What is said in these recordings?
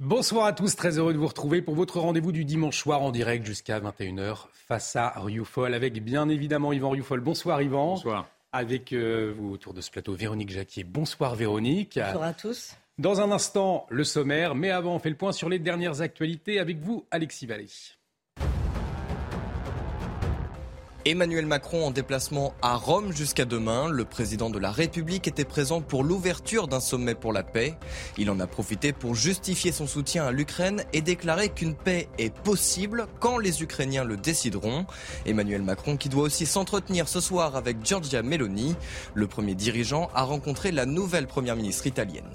Bonsoir à tous, très heureux de vous retrouver pour votre rendez-vous du dimanche soir en direct jusqu'à 21h face à Rioufol avec bien évidemment Yvan Rioufol. Bonsoir Yvan. Bonsoir. Avec euh, vous autour de ce plateau Véronique Jacquier. Bonsoir Véronique. Bonsoir à tous. Dans un instant, le sommaire, mais avant on fait le point sur les dernières actualités avec vous Alexis Vallée. Emmanuel Macron en déplacement à Rome jusqu'à demain. Le président de la République était présent pour l'ouverture d'un sommet pour la paix. Il en a profité pour justifier son soutien à l'Ukraine et déclarer qu'une paix est possible quand les Ukrainiens le décideront. Emmanuel Macron qui doit aussi s'entretenir ce soir avec Giorgia Meloni. Le premier dirigeant a rencontré la nouvelle première ministre italienne.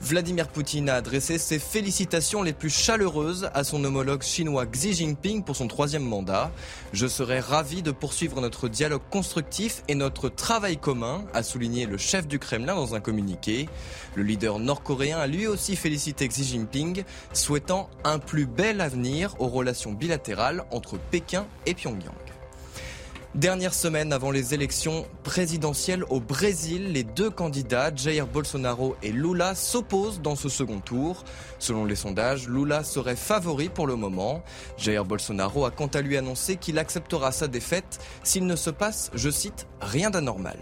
Vladimir Poutine a adressé ses félicitations les plus chaleureuses à son homologue chinois Xi Jinping pour son troisième mandat. Je serai ravi de poursuivre notre dialogue constructif et notre travail commun, a souligné le chef du Kremlin dans un communiqué. Le leader nord-coréen a lui aussi félicité Xi Jinping, souhaitant un plus bel avenir aux relations bilatérales entre Pékin et Pyongyang. Dernière semaine avant les élections présidentielles au Brésil, les deux candidats, Jair Bolsonaro et Lula, s'opposent dans ce second tour. Selon les sondages, Lula serait favori pour le moment. Jair Bolsonaro a quant à lui annoncé qu'il acceptera sa défaite s'il ne se passe, je cite, rien d'anormal.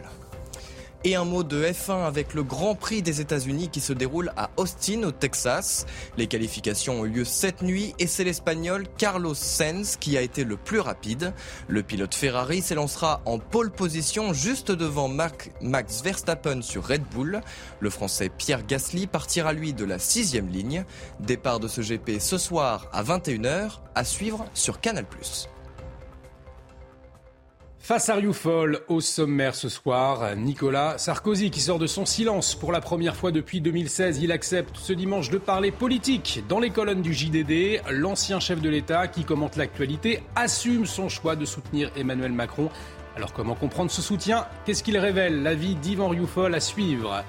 Et un mot de F1 avec le Grand Prix des États-Unis qui se déroule à Austin, au Texas. Les qualifications ont eu lieu cette nuit et c'est l'Espagnol Carlos Sainz qui a été le plus rapide. Le pilote Ferrari s'élancera en pole position juste devant Max Verstappen sur Red Bull. Le Français Pierre Gasly partira lui de la sixième ligne. Départ de ce GP ce soir à 21h à suivre sur Canal+. Face à Rioufol, au sommaire ce soir, Nicolas Sarkozy qui sort de son silence pour la première fois depuis 2016. Il accepte ce dimanche de parler politique dans les colonnes du JDD. L'ancien chef de l'État qui commente l'actualité assume son choix de soutenir Emmanuel Macron. Alors comment comprendre ce soutien? Qu'est-ce qu'il révèle? L'avis d'Ivan Rioufol à suivre.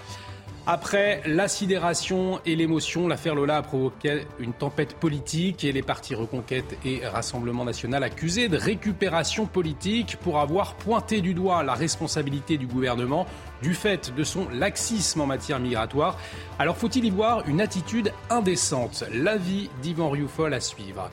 Après la sidération et l'émotion, l'affaire Lola a provoqué une tempête politique et les partis Reconquête et Rassemblement national accusés de récupération politique pour avoir pointé du doigt la responsabilité du gouvernement du fait de son laxisme en matière migratoire. Alors faut-il y voir une attitude indécente? L'avis d'Yvan Rioufol à suivre.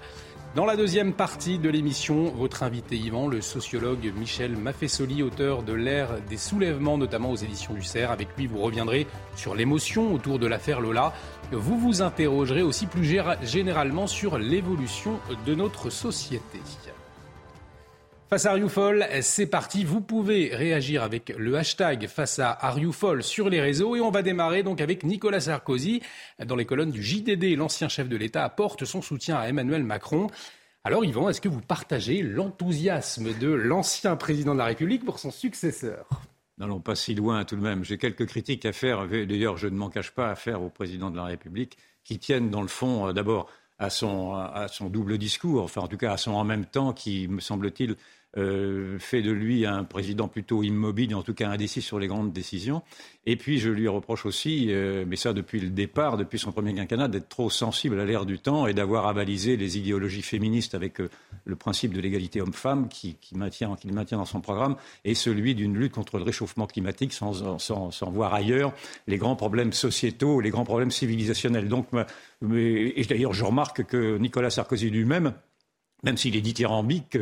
Dans la deuxième partie de l'émission, votre invité Yvan, le sociologue Michel Maffesoli, auteur de l'ère des soulèvements, notamment aux éditions du CERF. Avec lui, vous reviendrez sur l'émotion autour de l'affaire Lola. Vous vous interrogerez aussi plus généralement sur l'évolution de notre société. Face à Rioufol, c'est parti. Vous pouvez réagir avec le hashtag face à Rioufol sur les réseaux. Et on va démarrer donc avec Nicolas Sarkozy. Dans les colonnes du JDD, l'ancien chef de l'État apporte son soutien à Emmanuel Macron. Alors Yvan, est-ce que vous partagez l'enthousiasme de l'ancien président de la République pour son successeur? N'allons pas si loin tout de même. J'ai quelques critiques à faire, d'ailleurs je ne m'en cache pas à faire au président de la République, qui tiennent dans le fond euh, d'abord à son, à son double discours, enfin en tout cas à son en même temps qui, me semble-t-il, euh, fait de lui un président plutôt immobile, en tout cas indécis sur les grandes décisions. Et puis je lui reproche aussi, euh, mais ça depuis le départ, depuis son premier quinquennat, d'être trop sensible à l'ère du temps et d'avoir avalisé les idéologies féministes avec euh, le principe de l'égalité homme-femme qui maintient, maintient dans son programme et celui d'une lutte contre le réchauffement climatique sans, voir ailleurs les grands problèmes sociétaux, les grands problèmes civilisationnels. Donc, et d'ailleurs, je remarque que Nicolas Sarkozy lui-même, même s'il est dithyrambique,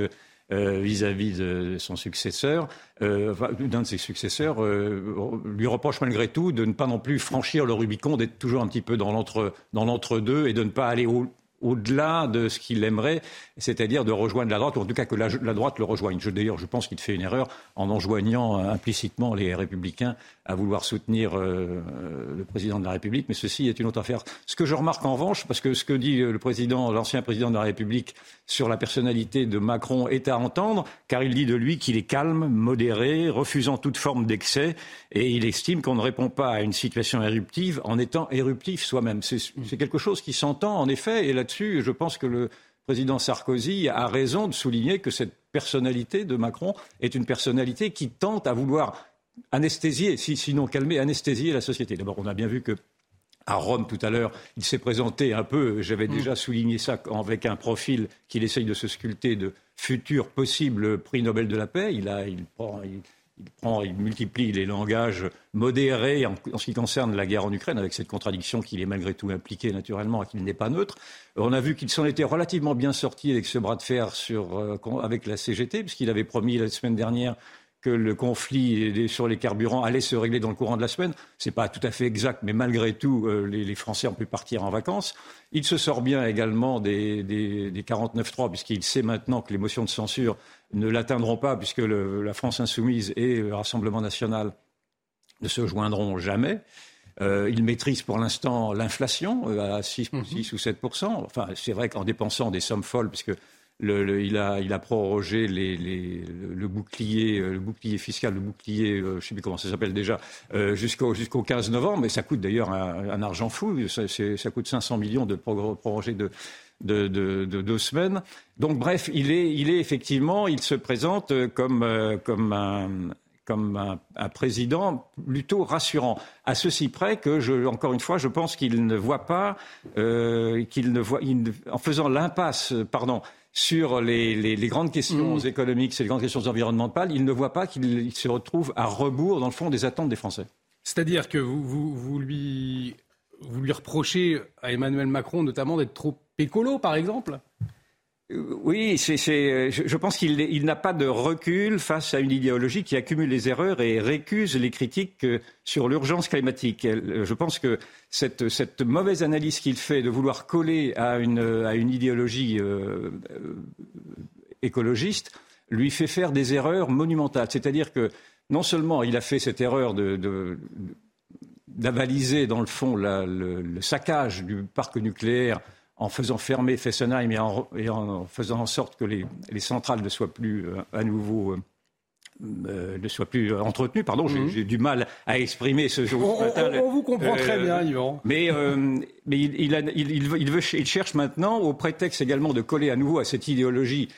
euh, vis-à-vis de son successeur, euh, d'un de ses successeurs, euh, lui reproche malgré tout de ne pas non plus franchir le Rubicon, d'être toujours un petit peu dans l'entre-deux et de ne pas aller au, au-delà de ce qu'il aimerait, c'est-à-dire de rejoindre la droite, ou en tout cas que la, droite le rejoigne. D'ailleurs, je pense qu'il fait une erreur en enjoignant euh, implicitement les républicains à vouloir soutenir euh, euh, le président de la République, mais ceci est une autre affaire. Ce que je remarque en revanche, parce que ce que dit l'ancien président de la République sur la personnalité de Macron est à entendre, car il dit de lui qu'il est calme, modéré, refusant toute forme d'excès, et il estime qu'on ne répond pas à une situation éruptive en étant éruptif soi-même. C'est quelque chose qui s'entend en effet, et là-dessus, je pense que le président Sarkozy a raison de souligner que cette personnalité de Macron est une personnalité qui tente à vouloir anesthésier, sinon calmer, anesthésier la société. D'abord, on a bien vu que à Rome tout à l'heure, il s'est présenté un peu, j'avais mm. déjà souligné ça, avec un profil qu'il essaye de se sculpter de futur possible prix Nobel de la paix. Il, a, il, prend, prend, il multiplie les langages modérés en, ce qui concerne la guerre en Ukraine, avec cette contradiction qu'il est malgré tout impliqué naturellement et qu'il n'est pas neutre. On a vu qu'il s'en était relativement bien sorti avec ce bras de fer sur, avec la CGT, puisqu'il avait promis la semaine dernière que le conflit sur les carburants allait se régler dans le courant de la semaine. Ce n'est pas tout à fait exact, mais malgré tout, euh, les, Français ont pu partir en vacances. Il se sort bien également des, des, des 49.3, puisqu'il sait maintenant que les motions de censure ne l'atteindront pas, puisque la France insoumise et le Rassemblement national ne se joindront jamais. Euh, il maîtrise pour l'instant l'inflation euh, à 6, 6 mhm. ou 7% Enfin, c'est vrai qu'en dépensant des sommes folles, puisque il, a, prorogé le, bouclier, euh, le bouclier fiscal, le bouclier, euh, je ne sais plus comment ça s'appelle déjà, euh, jusqu'au 15 novembre. Mais ça coûte d'ailleurs un, argent fou. Ça, coûte 500 millions de proroger de, deux semaines. Donc bref, il est, effectivement, il se présente comme, un, président plutôt rassurant. À ceci près que, encore une fois, je pense qu'il ne voit pas, qu'il ne voit, en faisant l'impasse, pardon, sur les, grandes questions mmh. économiques, les grandes questions environnementales, il ne voit pas qu'il se retrouve à rebours, dans le fond, des attentes des Français. C'est-à-dire que vous, lui, vous lui reprochez à Emmanuel Macron notamment d'être trop écolo, par exemple? Oui, c'est, je pense qu'il n'a pas de recul face à une idéologie qui accumule les erreurs et récuse les critiques euh, sur l'urgence climatique. Euh, je pense que cette, mauvaise analyse qu'il fait de vouloir coller à une, idéologie euh, écologiste lui fait faire des erreurs monumentales. C'est-à-dire que non seulement il a fait cette erreur d'avaliser dans le fond le saccage du parc nucléaire en faisant fermer Fessenheim et en, et en faisant en sorte que les, centrales ne soient plus euh, à nouveau euh, euh, ne plus entretenues. Pardon, j'ai mhm. du mal à exprimer ce jour. On, on, vous comprend très bien, Yvan. Mais, mais il, il, il, veut, il, cherche maintenant, au prétexte également de coller à nouveau à cette idéologie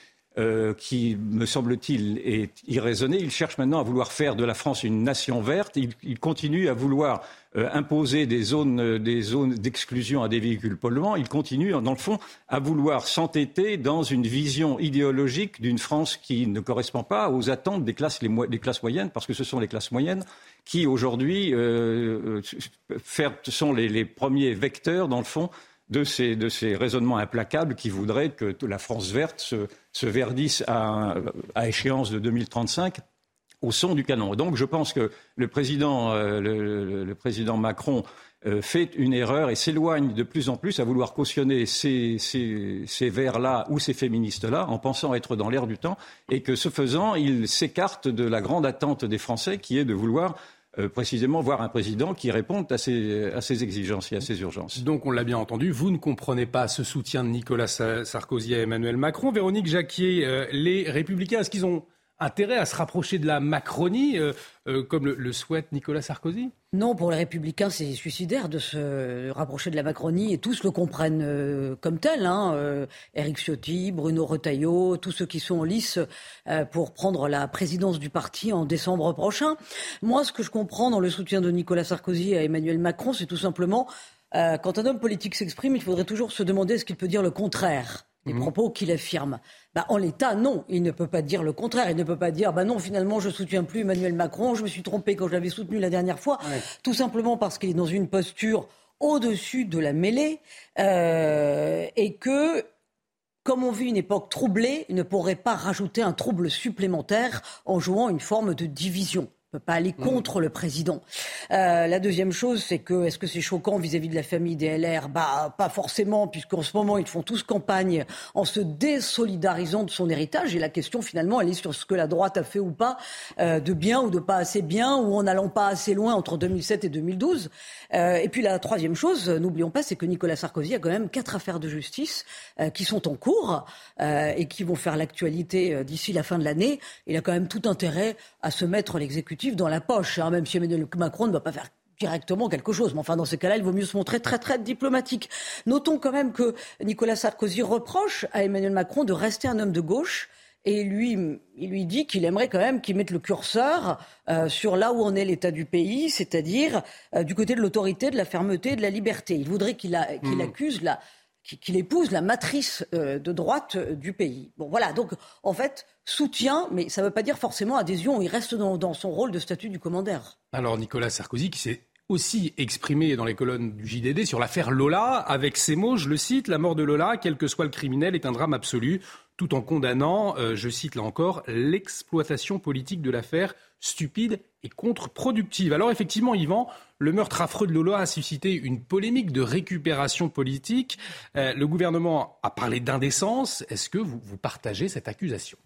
qui, me semble-t-il, est irraisonnée. Il cherche maintenant à vouloir faire de la France une nation verte. Il, continue à vouloir euh, imposer des zones, euh, des zones d'exclusion à des véhicules polluants, il continue, dans le fond, à vouloir s'entêter dans une vision idéologique d'une France qui ne correspond pas aux attentes des classes, des classes moyennes, parce que ce sont les classes moyennes qui, aujourd'hui, euh, sont les, premiers vecteurs, dans le fond, de ces, de ces, raisonnements implacables qui voudraient que la France verte se, se verdisse à, échéance de 2035 au son du canon. Donc je pense que le président, euh, Macron euh, fait une erreur et s'éloigne de plus en plus à vouloir cautionner ces, ces, ces vers-là ou ces féministes-là en pensant être dans l'air du temps et que ce faisant, il s'écarte de la grande attente des Français qui est de vouloir euh, précisément voir un président qui réponde à ces, à ces, exigences et à ces urgences. Donc on l'a bien entendu, vous ne comprenez pas ce soutien de Nicolas Sarkozy à Emmanuel Macron. Véronique Jacquier, les républicains, est-ce qu'ils ont intérêt à se rapprocher de la Macronie, euh, euh, comme le, souhaite Nicolas Sarkozy? Non, pour les Républicains, c'est suicidaire de se rapprocher de la Macronie, et tous le comprennent euh, comme tel. Hein, Éric Ciotti, Bruno Retailleau, tous ceux qui sont en lice pour prendre la présidence du parti en décembre prochain. Moi, ce que je comprends dans le soutien de Nicolas Sarkozy à Emmanuel Macron, c'est tout simplement, quand un homme politique s'exprime, il faudrait toujours se demander ce qu'il peut dire le contraire des mhm. propos qu'il affirme. Bah, en l'état, non, il ne peut pas dire le contraire. Il ne peut pas dire, bah non, finalement, je soutiens plus Emmanuel Macron, je me suis trompé quand je l'avais soutenu la dernière fois, tout simplement parce qu'il est dans une posture au-dessus de la mêlée euh, et que comme on vit une époque troublée, il ne pourrait pas rajouter un trouble supplémentaire en jouant une forme de division peut pas aller mm. contre le président. Euh, la deuxième chose, c'est que est-ce que c'est choquant vis-à-vis de la famille des LR Bah, pas forcément, puisqu'en ce moment ils font tous campagne en se désolidarisant de son héritage. Et la question finalement, elle est sur ce que la droite a fait ou pas euh, de bien ou de pas assez bien, ou en n'allant pas assez loin entre 2007 et 2012. Euh, et puis la troisième chose, n'oublions pas, c'est que Nicolas Sarkozy a quand même quatre affaires de justice euh, qui sont en cours euh, et qui vont faire l'actualité d'ici la fin de l'année. Il a quand même tout intérêt à se mettre l'exécutif dans la poche, hein, même si Emmanuel Macron ne va pas faire directement quelque chose. Mais enfin, dans ces cas-là, il vaut mieux se montrer très, très diplomatique. Notons quand même que Nicolas Sarkozy reproche à Emmanuel Macron de rester un homme de gauche et lui, il lui dit qu'il aimerait quand même qu'il mette le curseur euh, sur là où en est l'état du pays, c'est-à-dire euh, du côté de l'autorité, de la fermeté, de la liberté. Il voudrait qu'il mmh. accuse la, qu'il épouse la matrice de droite du pays. Bon, voilà. Donc, en fait, soutien, mais ça ne veut pas dire forcément adhésion. Il reste dans, dans son rôle de statut du commandeur. Alors, Nicolas Sarkozy, qui s'est aussi exprimé dans les colonnes du JDD sur l'affaire Lola, avec ces mots, je le cite, la mort de Lola, quel que soit le criminel, est un drame absolu, tout en condamnant, euh, je cite là encore, l'exploitation politique de l'affaire stupide et contre-productive. Alors effectivement, Yvan, le meurtre affreux de Lola a suscité une polémique de récupération politique. Euh, le gouvernement a parlé d'indécence. Est-ce que vous, partagez cette accusation?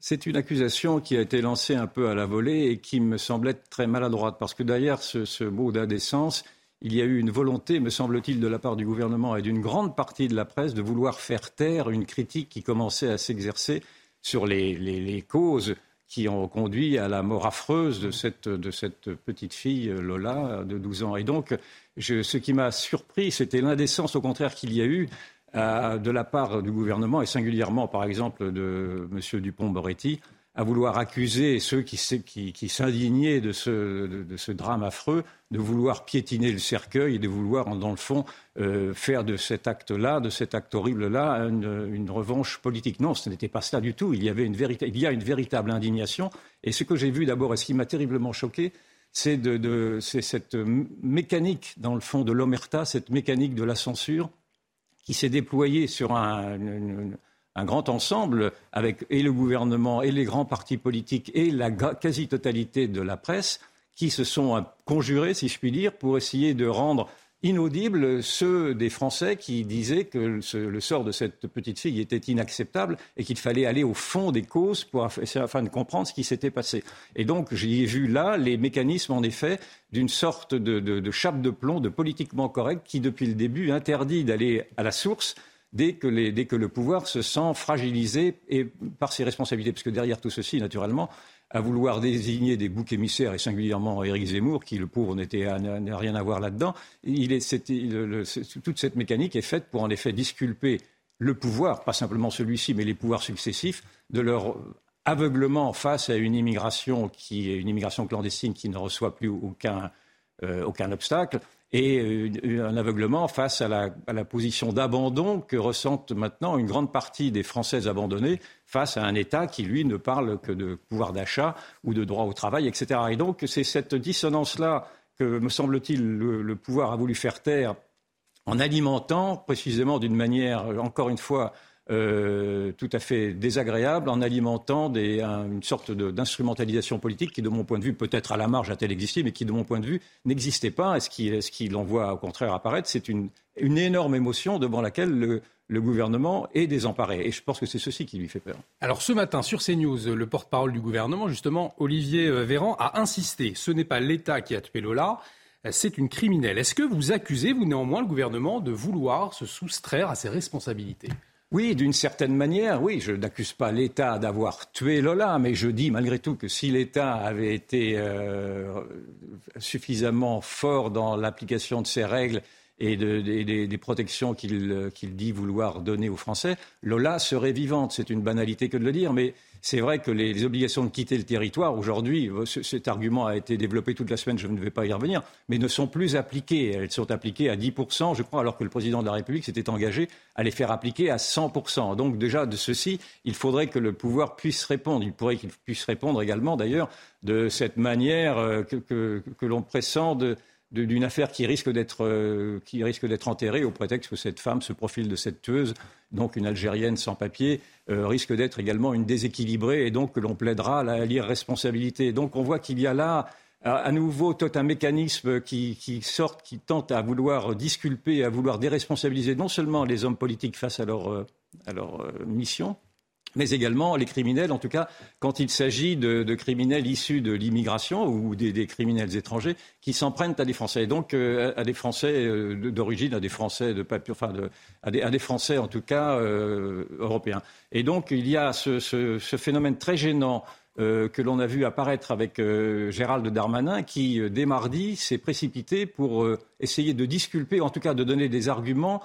C'est une accusation qui a été lancée un peu à la volée et qui me semblait très maladroite, parce que derrière ce, mot d'indécence, il y a eu une volonté, me semble-t-il, de la part du gouvernement et d'une grande partie de la presse de vouloir faire taire une critique qui commençait à s'exercer sur les, causes qui ont conduit à la mort affreuse de cette, petite fille Lola de 12 ans. Et donc, ce qui m'a surpris, c'était l'indécence, au contraire, qu'il y a eu de la part du gouvernement et singulièrement, par exemple, de M. Dupont-Moretti, à vouloir accuser ceux qui, s'indignaient de ce, drame affreux de vouloir piétiner le cercueil et de vouloir, dans le fond, euh, faire de cet acte-là, de cet acte horrible-là, une, revanche politique. Non, ce n'était pas cela du tout. Il y, avait une a une véritable indignation. Et ce que j'ai vu d'abord, et ce qui m'a terriblement choqué, c'est cette mécanique, dans le fond, de l'omerta, cette mécanique de la censure qui s'est déployé sur un, grand ensemble avec et le gouvernement et les grands partis politiques et la quasi-totalité de la presse qui se sont conjurés, si je puis dire, pour essayer de rendre inaudibles ceux des Français qui disaient que le sort de cette petite fille était inacceptable et qu'il fallait aller au fond des causes pour, afin de comprendre ce qui s'était passé. Et donc, j'ai vu là les mécanismes, en effet, d'une sorte de, chape de plomb, de politiquement correct, qui, depuis le début, interdit d'aller à la source dès que, le pouvoir se sent fragilisé et par ses responsabilités. Parce que derrière tout ceci, naturellement, à vouloir désigner des boucs émissaires, et singulièrement Éric Zemmour, qui, le pauvre, n'a rien à voir là-dedans. toute cette mécanique est faite pour, en effet, disculper le pouvoir, pas simplement celui-ci, mais les pouvoirs successifs, de leur aveuglement face à une immigration qui une immigration clandestine qui ne reçoit plus aucun, euh, aucun obstacle et un aveuglement face à la, à la position d'abandon que ressentent maintenant une grande partie des Françaises abandonnées face à un État qui, lui, ne parle que de pouvoir d'achat ou de droit au travail, etc. Et donc, c'est cette dissonance-là que, me semble-t-il, le, pouvoir a voulu faire taire en alimentant, précisément d'une manière, encore une fois, euh, tout à fait désagréable en alimentant une sorte d'instrumentalisation politique qui, de mon point de vue, peut-être à la marge a-t-elle existé, mais qui, de mon point de vue, n'existait pas. Est-ce qu'il est en voit au contraire apparaître? C'est une, une, énorme émotion devant laquelle le, le gouvernement est désemparé. Et je pense que c'est ceci qui lui fait peur. Alors ce matin, sur CNews, le porte-parole du gouvernement, justement, Olivier euh, Véran, a insisté. Ce n'est pas l'État qui a tué Lola, euh, c'est une criminelle. Est-ce que vous accusez, vous néanmoins, le gouvernement de vouloir se soustraire à ses responsabilités? Oui, d'une certaine manière, oui, je n'accuse pas l'État d'avoir tué Lola, mais je dis malgré tout que si l'État avait été euh, suffisamment fort dans l'application de ses règles et, des, protections qu'il dit vouloir donner aux Français, Lola serait vivante. C'est une banalité que de le dire, mais c'est vrai que les, obligations de quitter le territoire, aujourd'hui, euh, cet argument a été développé toute la semaine, je ne vais pas y revenir, mais ne sont plus appliquées. Elles sont appliquées à 10%, je crois, alors que le président de la République s'était engagé à les faire appliquer à 100%. Donc déjà, de ceci, il faudrait que le pouvoir puisse répondre. Il pourrait qu'il puisse répondre également, d'ailleurs, de cette manière euh, que, que l'on pressent de d'une affaire qui risque d'être euh, qui risque d'être enterrée au prétexte que cette femme, ce profil de cette tueuse, donc une Algérienne sans papier, euh, risque d'être également une déséquilibrée et donc que l'on plaidera à l'irresponsabilité. Donc on voit qu'il y a là à nouveau tout un mécanisme qui, sort, qui tente à vouloir disculper, à vouloir déresponsabiliser non seulement les hommes politiques face à leur, euh, à leur mission, mais également les criminels, en tout cas quand il s'agit de, criminels issus de l'immigration ou des, criminels étrangers qui s'en prennent à des Français, et donc euh, à des Français euh, d'origine, à des Français de papier, enfin à, des, Français en tout cas euh, européens. Et donc il y a ce, phénomène très gênant que l'on a vu apparaître avec Gérald Darmanin, qui, dès mardi, s'est précipité pour essayer de disculper, en tout cas de donner des arguments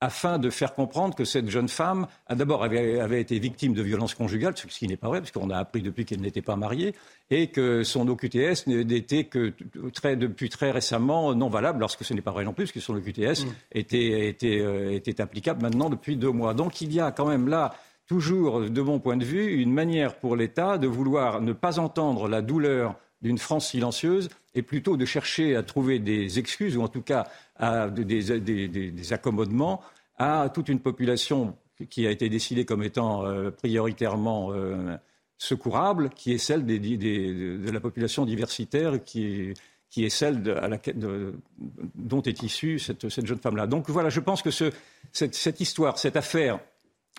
afin de faire comprendre que cette jeune femme, d'abord, avait, avait, été victime de violences conjugales, ce qui n'est pas vrai, puisqu'on a appris depuis qu'elle n'était pas mariée, et que son OQTS n'était que très, depuis très récemment non valable, lorsque ce n'est pas vrai non plus, puisque son OQTS mm. était, était, euh, était applicable maintenant depuis deux mois. Donc il y a quand même là toujours, de mon point de vue, une manière pour l'État de vouloir ne pas entendre la douleur d'une France silencieuse et plutôt de chercher à trouver des excuses ou en tout cas à des, accommodements à toute une population qui a été décidée comme étant euh, prioritairement euh, secourable, qui est celle de la population diversitaire, qui est, celle dont est issue cette, jeune femme-là. Donc voilà, je pense que cette, histoire, cette affaire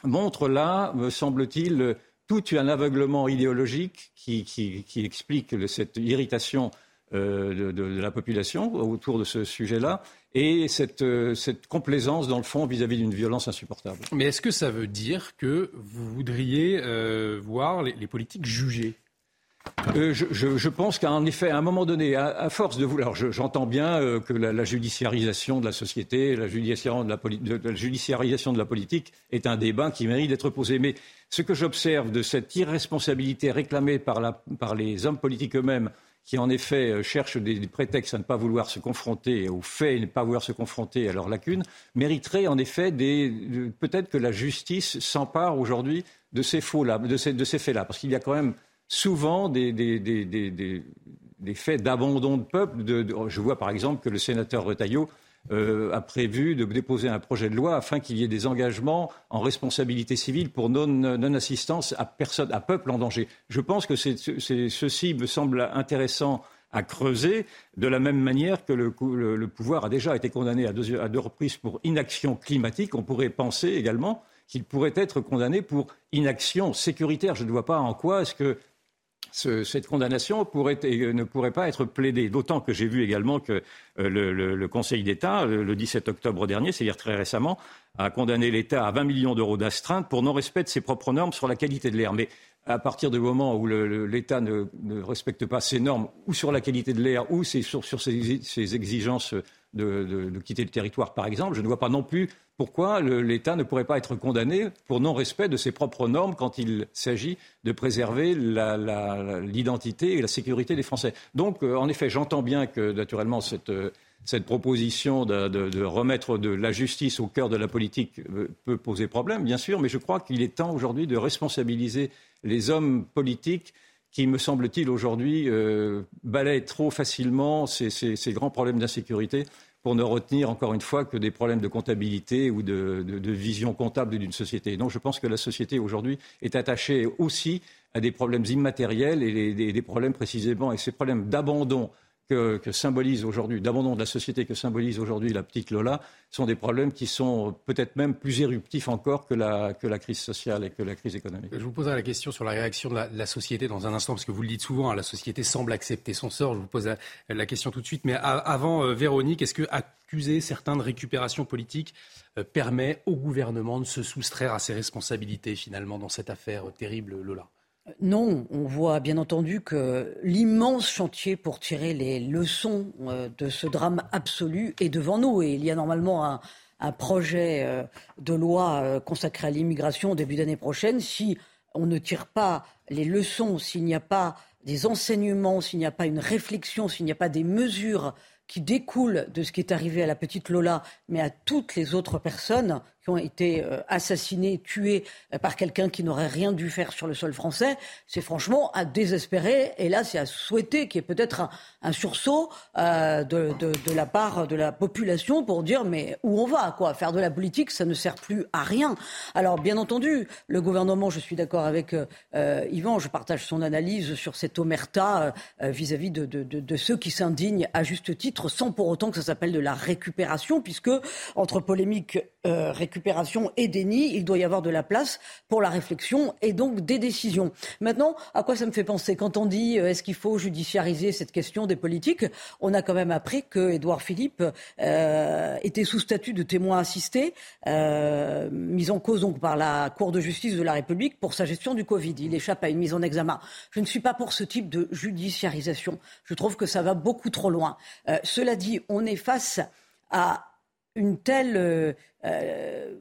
montre là, me semble-t-il, tout un aveuglement idéologique qui, qui explique cette irritation euh, de, la population autour de ce sujet-là et cette, euh, cette, complaisance, dans le fond, vis-à-vis d'une violence insupportable. Mais est-ce que ça veut dire que vous voudriez euh, voir les, politiques jugés je, pense qu'en effet, à un moment donné, à, force de vouloir, j'entends bien que la, judiciarisation de la société, la judiciarisation de la, la judiciarisation de la politique est un débat qui mérite d'être posé. Mais ce que j'observe de cette irresponsabilité réclamée par, la, par les hommes politiques eux-mêmes qui en effet euh, cherchent des, prétextes à ne pas vouloir se confronter aux faits et ne pas vouloir se confronter à leurs lacunes, mériterait en effet peut-être que la justice s'empare aujourd'hui de ces faux-là, de ces, faits-là, parce qu'il y a quand même souvent des, faits d'abandon de peuple. je vois par exemple que le sénateur Retailleau euh, a prévu de déposer un projet de loi afin qu'il y ait des engagements en responsabilité civile pour non-assistance à personne, à peuple en danger. Je pense que ceci me semble intéressant à creuser, de la même manière que le, pouvoir a déjà été condamné à deux, à deux, reprises pour inaction climatique. On pourrait penser également qu'il pourrait être condamné pour inaction sécuritaire. Je ne vois pas en quoi est-ce que cette condamnation euh, ne pourrait pas être plaidée. D'autant que j'ai vu également que euh, le, Conseil d'État, le, 17 octobre dernier, c'est-à-dire très récemment, a condamné l'État à 20 millions d'euros d'astreinte pour non-respect de ses propres normes sur la qualité de l'air. Mais à partir du moment où l'État ne, respecte pas ses normes, ou sur la qualité de l'air, ou sur, ses, exigences de, quitter le territoire, par exemple, je ne vois pas non plus pourquoi l'État ne pourrait pas être condamné pour non-respect de ses propres normes quand il s'agit de préserver l'identité et la sécurité des Français. Donc, euh, en effet, j'entends bien que, naturellement, cette, proposition de, remettre de la justice au cœur de la politique euh, peut poser problème, bien sûr, mais je crois qu'il est temps aujourd'hui de responsabiliser les hommes politiques qui, me semble-t-il, aujourd'hui euh, balayent trop facilement ces grands problèmes d'insécurité pour ne retenir encore une fois que des problèmes de comptabilité ou de, vision comptable d'une société. Donc je pense que la société aujourd'hui est attachée aussi à des problèmes immatériels et des problèmes précisément, et ces problèmes d'abandon que, symbolise aujourd'hui, d'abandon de la société que symbolise aujourd'hui la petite Lola, sont des problèmes qui sont peut-être même plus éruptifs encore que la, crise sociale et que la crise économique. Je vous poserai la question sur la réaction de la, société dans un instant, parce que vous le dites souvent, hein, la société semble accepter son sort. Je vous pose la, question tout de suite. Mais avant, euh, Véronique, est-ce que accuser certains de récupération politique euh, permet au gouvernement de se soustraire à ses responsabilités finalement dans cette affaire terrible, Lola? Non, on voit bien entendu que l'immense chantier pour tirer les leçons euh, de ce drame absolu est devant nous. Et il y a normalement un, projet euh, de loi euh, consacré à l'immigration au début d'année prochaine. Si on ne tire pas les leçons, s'il n'y a pas des enseignements, s'il n'y a pas une réflexion, s'il n'y a pas des mesures qui découlent de ce qui est arrivé à la petite Lola, mais à toutes les autres personnes qui ont été euh, assassinés, tués euh, par quelqu'un qui n'aurait rien dû faire sur le sol français, c'est franchement à désespérer. Et là, c'est à souhaiter qu'il y ait peut-être un, sursaut euh, de, la part de la population pour dire mais où on va quoi? Faire de la politique, ça ne sert plus à rien. Alors, bien entendu, le gouvernement, je suis d'accord avec Yvan, je partage son analyse sur cette omerta vis-à-vis de, ceux qui s'indignent à juste titre, sans pour autant que ça s'appelle de la récupération, puisque entre polémique euh, récupération et déni, il doit y avoir de la place pour la réflexion et donc des décisions. Maintenant, à quoi ça me fait penser Quand on dit euh, est-ce qu'il faut judiciariser cette question des politiques, on a quand même appris que Édouard Philippe euh, était sous statut de témoin assisté, mis en cause donc par la Cour de justice de la République pour sa gestion du Covid. Il échappe à une mise en examen. Je ne suis pas pour ce type de judiciarisation. Je trouve que ça va beaucoup trop loin. cela dit, on est face à une telle,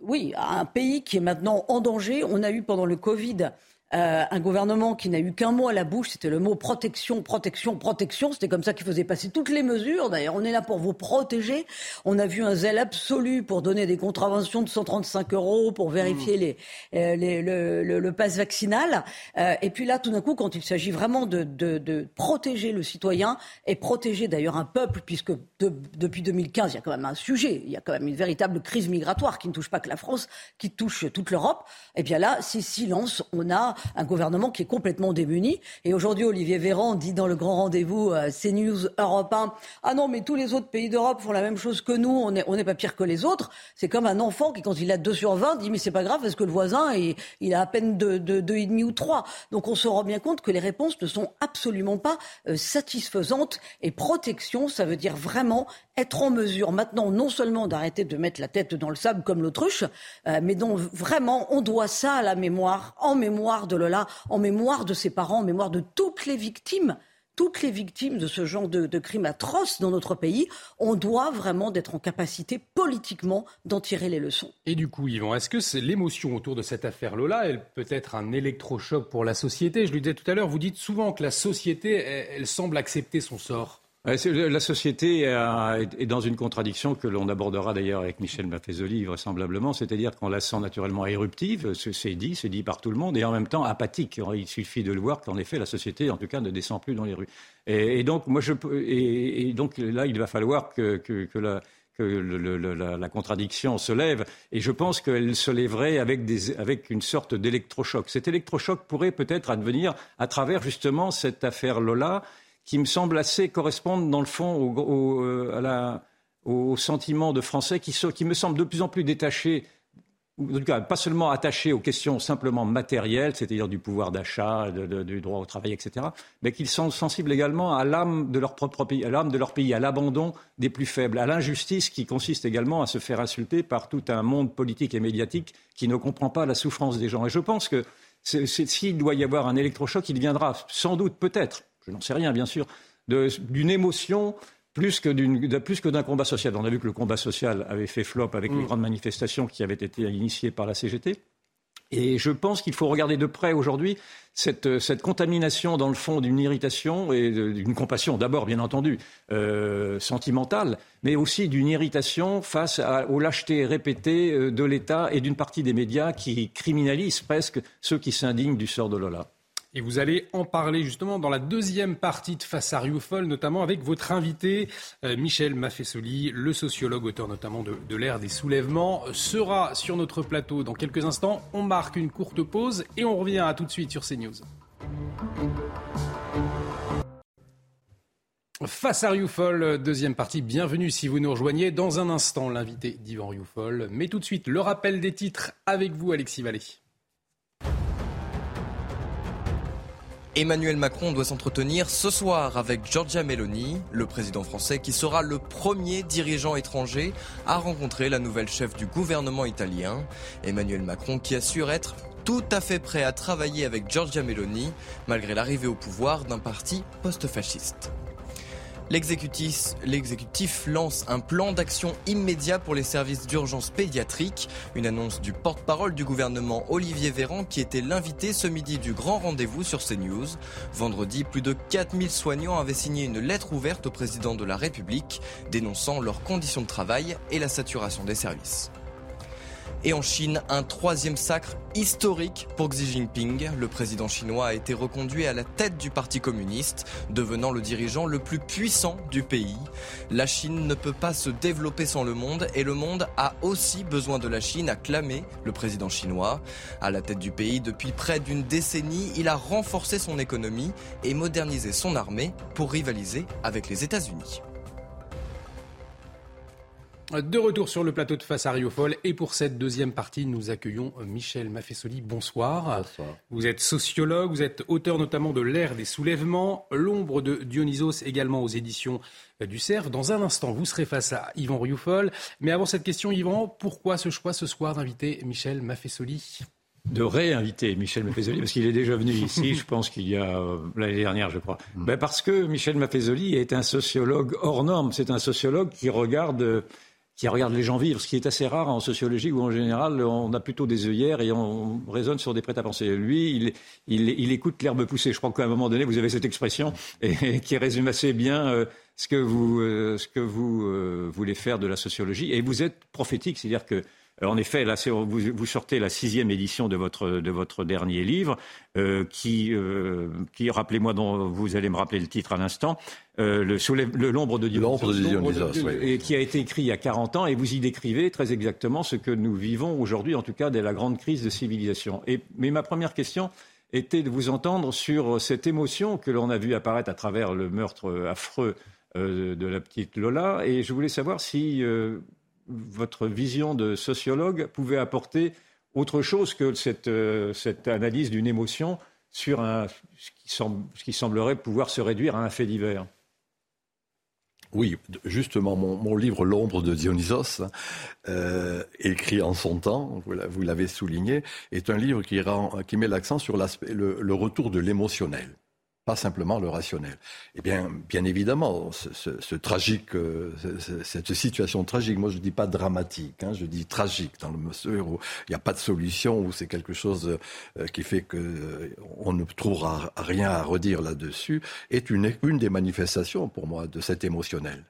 oui, un pays qui est maintenant en danger. On a eu pendant le Covid euh, un gouvernement qui n'a eu qu'un mot à la bouche, c'était le mot protection, protection, protection. C'était comme ça qu'il faisait passer toutes les mesures. D'ailleurs, on est là pour vous protéger. On a vu un zèle absolu pour donner des contraventions de 135 euros pour vérifier mmh. les, euh, les, le, le, pass vaccinal. Euh, et puis là, tout d'un coup, quand il s'agit vraiment de, de, de, protéger le citoyen et protéger d'ailleurs un peuple, puisque depuis 2015, il y a quand même un sujet, il y a quand même une véritable crise migratoire qui ne touche pas que la France, qui touche toute l'Europe. Et eh bien là, c'est silence. On a un gouvernement qui est complètement démuni. Et aujourd'hui, Olivier Véran dit dans le grand rendez-vous euh, CNews Europe 1, ah non, mais tous les autres pays d'Europe font la même chose que nous, on n'est on pas pire que les autres. C'est comme un enfant qui, quand il a 2 sur 20, dit mais c'est pas grave parce que le voisin, il, il a à peine 2,5 deux, deux, demi ou 3. Donc on se rend bien compte que les réponses ne sont absolument pas euh, satisfaisantes. Et protection, ça veut dire vraiment être en mesure maintenant non seulement d'arrêter de mettre la tête dans le sable comme l'autruche, euh, mais dont vraiment on doit ça à la mémoire, en mémoire de Lola, en mémoire de ses parents, en mémoire de toutes les victimes toutes les victimes de ce genre de, crimes atroces dans notre pays, on doit vraiment être en capacité politiquement d'en tirer les leçons. Et du coup, Yvan, est-ce que l'émotion autour de cette affaire Lola, peut être un électrochoc pour la société? Je lui disais tout à l'heure, vous dites souvent que la société, elle semble accepter son sort. La société est dans une contradiction que l'on abordera d'ailleurs avec Michel Maffezoli vraisemblablement, c'est-à-dire qu'on la sent naturellement éruptive, c'est dit, c'est dit par tout le monde, et en même temps apathique. Il suffit de le voir qu'en effet la société, en tout cas, ne descend plus dans les rues. Et, donc, moi, donc là, il va falloir que, la, contradiction se lève. Et je pense qu'elle se lèverait avec, avec une sorte d'électrochoc. Cet électrochoc pourrait peut-être advenir à travers justement cette affaire Lola qui me semble assez correspondre dans le fond au, euh, au sentiment de Français qui, me semble de plus en plus détaché en tout cas pas seulement attaché aux questions simplement matérielles, c'est-à-dire du pouvoir d'achat, du droit au travail, etc., mais qu'ils sont sensibles également à l'âme de leur propre pays, à l'âme de leur pays, à l'abandon des plus faibles, à l'injustice qui consiste également à se faire insulter par tout un monde politique et médiatique qui ne comprend pas la souffrance des gens. Et je pense que s'il doit y avoir un électrochoc, il viendra sans doute, peut-être, je n'en sais rien bien sûr, d'une émotion plus que d'un combat social. On a vu que le combat social avait fait flop avec les mm. grandes manifestations qui avaient été initiées par la CGT. Et je pense qu'il faut regarder de près aujourd'hui cette, contamination dans le fond d'une irritation et d'une compassion, d'abord bien entendu euh, sentimentale, mais aussi d'une irritation face aux lâchetés répétées euh, de l'État et d'une partie des médias qui criminalisent presque ceux qui s'indignent du sort de Lola. Et vous allez en parler justement dans la deuxième partie de Face à Rioufol, notamment avec votre invité euh, Michel Maffesoli, le sociologue, auteur notamment de, l'ère des soulèvements, sera sur notre plateau dans quelques instants. On marque une courte pause et on revient à tout de suite sur CNews. Face à Rioufol, deuxième partie, bienvenue si vous nous rejoignez. Dans un instant, l'invité d'Yvan Rioufol. Mais tout de suite, le rappel des titres avec vous, Alexis Vallée. Emmanuel Macron doit s'entretenir ce soir avec Giorgia Meloni, le président français qui sera le premier dirigeant étranger à rencontrer la nouvelle chef du gouvernement italien. Emmanuel Macron qui assure être tout à fait prêt à travailler avec Giorgia Meloni malgré l'arrivée au pouvoir d'un parti post-fasciste. L'exécutif lance un plan d'action immédiat pour les services d'urgence pédiatrique. Une annonce du porte-parole du gouvernement Olivier Véran qui était l'invité ce midi du grand rendez-vous sur CNews. Vendredi, plus de 4000 soignants avaient signé une lettre ouverte au président de la République dénonçant leurs conditions de travail et la saturation des services. Et en Chine, un troisième sacre historique pour Xi Jinping. Le président chinois a été reconduit à la tête du Parti communiste, devenant le dirigeant le plus puissant du pays. La Chine ne peut pas se développer sans le monde et le monde a aussi besoin de la Chine, a clamé le président chinois. À la tête du pays depuis près d'une décennie, il a renforcé son économie et modernisé son armée pour rivaliser avec les États-Unis. De retour sur le plateau de Face à Riofol et pour cette deuxième partie, nous accueillons Michel Maffesoli. Bonsoir. Bonsoir. Vous êtes sociologue, vous êtes auteur notamment de L'ère des soulèvements, L'ombre de Dionysos également aux éditions du CERF. Dans un instant, vous serez face à Yvan Rioufol. Mais avant cette question, Yvan, pourquoi ce choix ce soir d'inviter Michel Maffesoli? De réinviter Michel Maffezoli, parce qu'il est déjà venu ici, je pense qu'il y a euh, l'année dernière, je crois. Mm. Ben parce que Michel Maffezoli est un sociologue hors norme. C'est un sociologue qui regarde qui regarde les gens vivre, ce qui est assez rare en sociologie où en général on a plutôt des œillères et on raisonne sur des prêts-à-penser. Lui, il, écoute l'herbe pousser. Je crois qu'à un moment donné, vous avez cette expression qui résume assez bien euh, ce que vous, euh, ce que vous euh, voulez faire de la sociologie. Et vous êtes prophétique, c'est-à-dire que en effet, là, vous, vous, sortez la sixième édition de votre, de votre dernier livre, euh, qui, euh, qui rappelez-moi, dont vous allez me rappeler le titre à l'instant, euh, le, le l'ombre de Dionysos, de Dionysos oui. et qui a été écrit il y a 40 ans, et vous y décrivez très exactement ce que nous vivons aujourd'hui, en tout cas, dès la grande crise de civilisation. Et, mais ma première question était de vous entendre sur cette émotion que l'on a vu apparaître à travers le meurtre affreux de la petite Lola, et je voulais savoir si votre vision de sociologue pouvait apporter autre chose que cette, euh, analyse d'une émotion sur un, ce, qui semblerait pouvoir se réduire à un fait divers. Oui, justement, mon, livre L'ombre de Dionysos, euh, écrit en son temps, vous l'avez souligné, est un livre qui, met l'accent sur le retour de l'émotionnel pas simplement le rationnel. Eh bien, bien évidemment, ce, tragique, euh, cette situation tragique, moi je ne dis pas dramatique, hein, je dis tragique, dans le mesure où il n'y a pas de solution, où c'est quelque chose euh, qui fait qu'on euh, ne trouvera rien à redire là-dessus, est une, une des manifestations pour moi de cet émotionnel.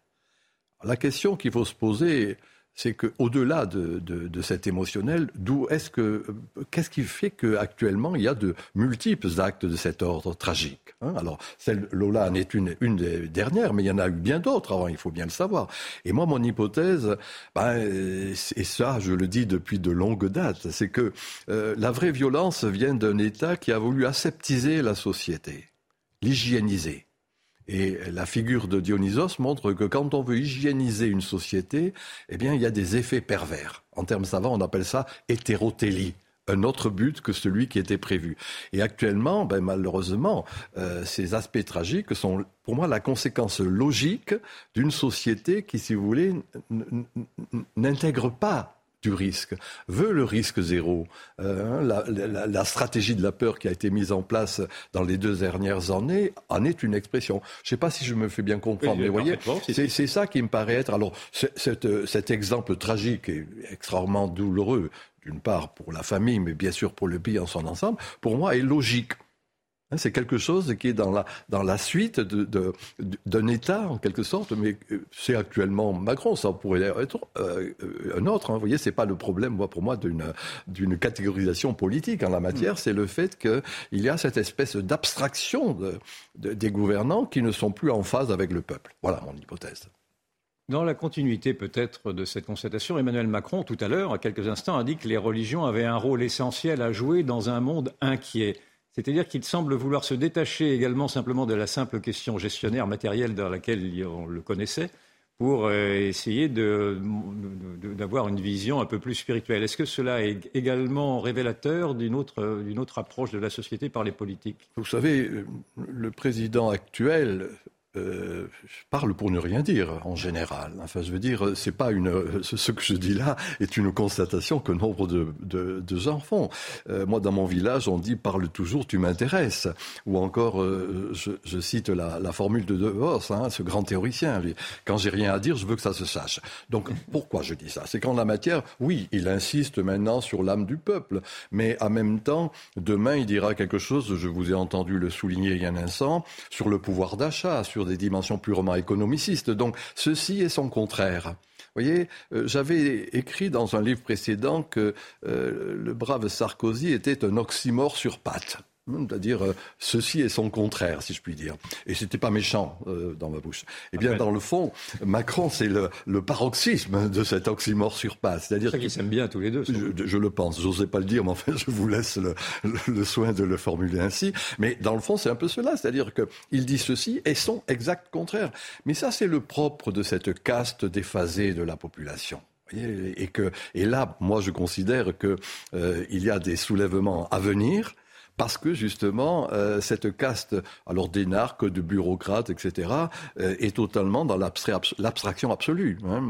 La question qu'il faut se poser, c'est qu'au-delà de, de, cet émotionnel, d'où est-ce que qu'est-ce qui fait qu'actuellement il y a de multiples actes de cet ordre tragique hein? Alors, celle Lola en est une, une des dernières, mais il y en a eu bien d'autres avant, il faut bien le savoir. Et moi, mon hypothèse, ben, et ça, je le dis depuis de longues dates, c'est que euh, la vraie violence vient d'un État qui a voulu aseptiser la société, l'hygiéniser. Et la figure de Dionysos montre que quand on veut hygiéniser une société, eh bien, il y a des effets pervers. En termes savants, on appelle ça hétérotélie un autre but que celui qui était prévu. Et actuellement, ben, malheureusement, euh, ces aspects tragiques sont pour moi la conséquence logique d'une société qui, si vous voulez, n'intègre pas du risque, veut le risque zéro. Euh, la, stratégie de la peur qui a été mise en place dans les deux dernières années en est une expression. Je ne sais pas si je me fais bien comprendre, mais vous voyez, c'est ça qui me paraît être. Alors, cet exemple tragique et extrêmement douloureux, d'une part pour la famille, mais bien sûr pour le pays en son ensemble, pour moi est logique. Hein, c'est quelque chose qui est dans la, dans la suite d'un de, État, en quelque sorte, mais euh, c'est actuellement Macron, ça pourrait être euh, un autre. Hein. Vous voyez, c'est pas le problème, moi, pour moi, d'une catégorisation politique en la matière, mm. c'est le fait qu'il y a cette espèce d'abstraction des gouvernants qui ne sont plus en phase avec le peuple. Voilà mon hypothèse. Dans la continuité peut-être de cette constatation, Emmanuel Macron, tout à l'heure, à quelques instants, a dit que les religions avaient un rôle essentiel à jouer dans un monde inquiet. C'est-à-dire qu'il semble vouloir se détacher également simplement de la simple question gestionnaire matérielle dans laquelle on le connaissait pour euh, essayer d'avoir une vision un peu plus spirituelle. Est-ce que cela est également révélateur d'une autre, autre approche de la société par les politiques? Vous savez, le président actuel euh, parle pour ne rien dire en général. Enfin, je veux dire, c'est pas une. Ce que je dis là est une constatation que nombre de, de, de gens font. Euh, moi, dans mon village, on dit parle toujours, tu m'intéresses. Ou encore, euh, je, cite la, la, formule de De Vos, hein, ce grand théoricien. Quand j'ai rien à dire, je veux que ça se sache. Donc, pourquoi je dis ça? C'est qu'en la matière, oui, il insiste maintenant sur l'âme du peuple, mais en même temps, demain, il dira quelque chose. Je vous ai entendu le souligner il y a un instant sur le pouvoir d'achat, sur des dimensions purement économicistes. Donc ceci est son contraire. Vous voyez, euh, j'avais écrit dans un livre précédent que euh, le brave Sarkozy était un oxymore sur pattes c'est-à-dire euh, ceci est son contraire, si je puis dire. Et c'était pas méchant euh, dans ma bouche. Eh bien, dans le fond, Macron, c'est le, le, paroxysme de cet oxymore sur passe. C'est-à-dire qu'ils s'aiment bien tous les deux. Je, je, le pense. J'osais pas le dire, mais enfin, je vous laisse le, le, soin de le formuler ainsi. Mais dans le fond, c'est un peu cela. C'est-à-dire qu'il dit ceci et son exact contraire. Mais ça, c'est le propre de cette caste déphasée de la population. Et, que, et là, moi, je considère qu'il euh, y a des soulèvements à venir parce que justement euh, cette caste, alors d'énarques, de bureaucrates, etc., euh, est totalement dans l'abstraction absolue. Hein.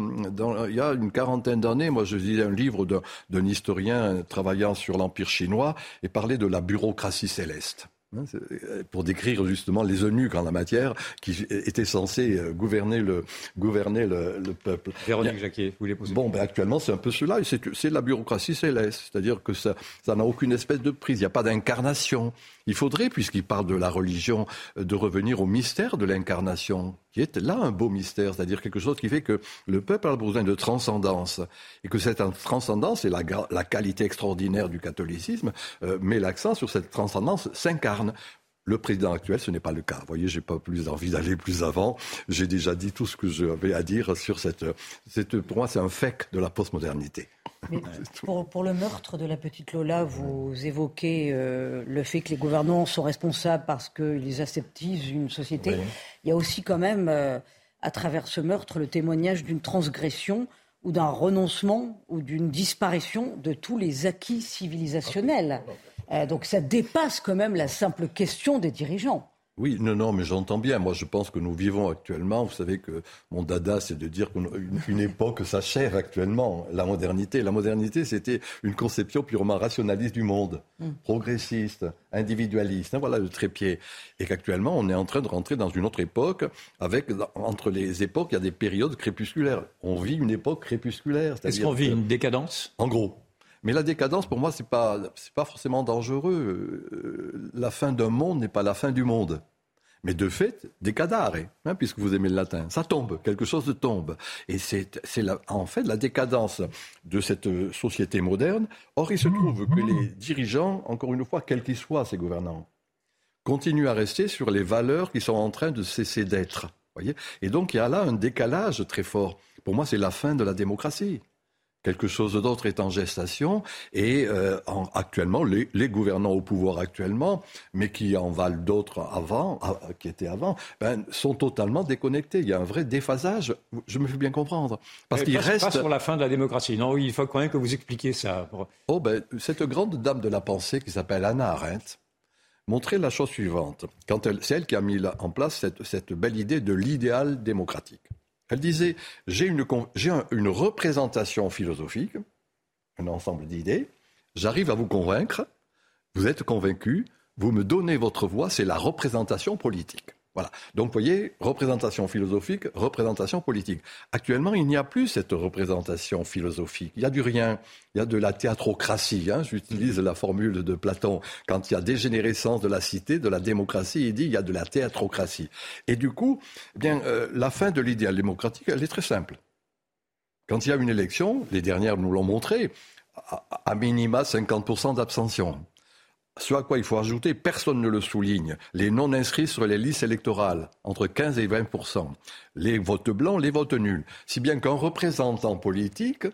il y a une quarantaine d'années, moi je lisais un livre d'un historien travaillant sur l'Empire chinois et parlait de la bureaucratie céleste. Hein, euh, pour décrire justement les eunuques en la matière qui étaient censés euh, gouverner le, gouverner le, peuple. Véronique Jacquet, vous voulez poser Bon, ben actuellement, c'est un peu cela. C'est la bureaucratie céleste. C'est-à-dire que ça n'a aucune espèce de prise. Il n'y a pas d'incarnation. Il faudrait, puisqu'il parle de la religion, euh, de revenir au mystère de l'incarnation, qui est là un beau mystère, c'est-à-dire quelque chose qui fait que le peuple a besoin de transcendance, et que cette transcendance, et la, la qualité extraordinaire du catholicisme, met l'accent sur cette transcendance s'incarne. Le président actuel, ce n'est pas le cas. Vous voyez, j'ai pas plus envie d'aller plus avant. J'ai déjà dit tout ce que j'avais à dire sur cette, cette. Pour moi, c'est un fake de la postmodernité. pour, le meurtre de la petite Lola, vous évoquez euh, le fait que les gouvernants sont responsables parce qu'ils aseptisent une société. Il y a aussi quand même, euh, à travers ce meurtre, le témoignage d'une transgression ou d'un renoncement ou d'une disparition de tous les acquis civilisationnels. Euh, donc ça dépasse quand même la simple question des dirigeants. Oui, non, non, mais j'entends bien. Moi, je pense que nous vivons actuellement, vous savez que mon dada, c'est de dire qu'une époque s'achève actuellement, la modernité. La modernité, c'était une conception purement rationaliste du monde, hmm. progressiste, individualiste. Hein, voilà le trépied. Et qu'actuellement, on est en train de rentrer dans une autre époque, avec, entre les époques, il y a des périodes crépusculaires. On vit une époque crépusculaire. Est-ce qu'on vit une décadence? En gros. Mais la décadence, pour moi, ce n'est pas, forcément dangereux. Euh, la fin d'un monde n'est pas la fin du monde. Mais de fait, décadare, hein, puisque vous aimez le latin, ça tombe, quelque chose tombe. Et c'est en fait la décadence de cette société moderne. Or, il se trouve que les dirigeants, encore une fois, quels qu'ils soient, ces gouvernants, continuent à rester sur les valeurs qui sont en train de cesser d'être. Et donc, il y a là un décalage très fort. Pour moi, c'est la fin de la démocratie quelque chose d'autre est en gestation et euh, actuellement les, gouvernants au pouvoir actuellement, mais qui en valent d'autres avant, qui étaient avant, ben, sont totalement déconnectés. Il y a un vrai déphasage. Je me fais bien comprendre parce qu'il reste pas sur la fin de la démocratie. Non, il faut quand même que vous expliquiez ça. Oh ben cette grande dame de la pensée qui s'appelle Anna Arendt montrait la chose suivante. Quand elle, c'est elle qui a mis en place cette, cette belle idée de l'idéal démocratique. Elle disait, j'ai une, représentation philosophique, un ensemble d'idées, j'arrive à vous convaincre, vous êtes convaincu, vous me donnez votre voix, c'est la représentation politique. Voilà. Donc, vous voyez, représentation philosophique, représentation politique. Actuellement, il n'y a plus cette représentation philosophique. Il y a du rien. Il y a de la théatrocratie. Hein. J'utilise la formule de Platon. Quand il y a dégénérescence de la cité, de la démocratie, il dit il y a de la théatrocratie. Et du coup, eh bien, euh, la fin de l'idéal démocratique, elle est très simple. Quand il y a une élection, les dernières nous l'ont montré, à minima 50% d'abstention. Ce à quoi il faut ajouter, personne ne le souligne, les non-inscrits sur les listes électorales, entre 15 et 20% les votes blancs, les votes nuls. Si bien qu'un représentant politique,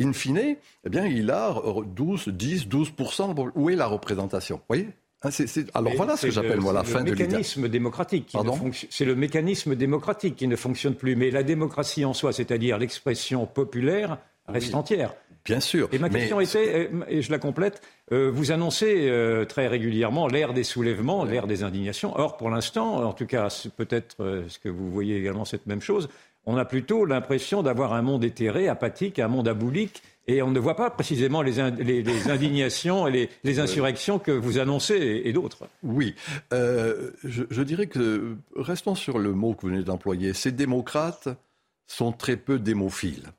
in fine, eh bien, il a 12, 10, 12 Où est la représentation Vous voyez? Ah, Alors voilà ce que j'appelle moi la fin de mécanisme démocratique. C'est le mécanisme démocratique qui ne fonctionne plus. Mais la démocratie en soi, c'est-à-dire l'expression populaire, reste entière. Bien sûr. Et ma question était, et je la complète, euh, vous annoncez euh, très régulièrement l'ère des soulèvements, l'ère des indignations. Or, pour l'instant, en tout cas, peut-être euh, ce que vous voyez également cette même chose, on a plutôt l'impression d'avoir un monde éthéré, apathique, un monde aboulique, et on ne voit pas précisément les, indignations et les, insurrections que vous annoncez et, d'autres. Oui, je, je, dirais que, restons sur le mot que vous venez d'employer, ces démocrates sont très peu démophiles.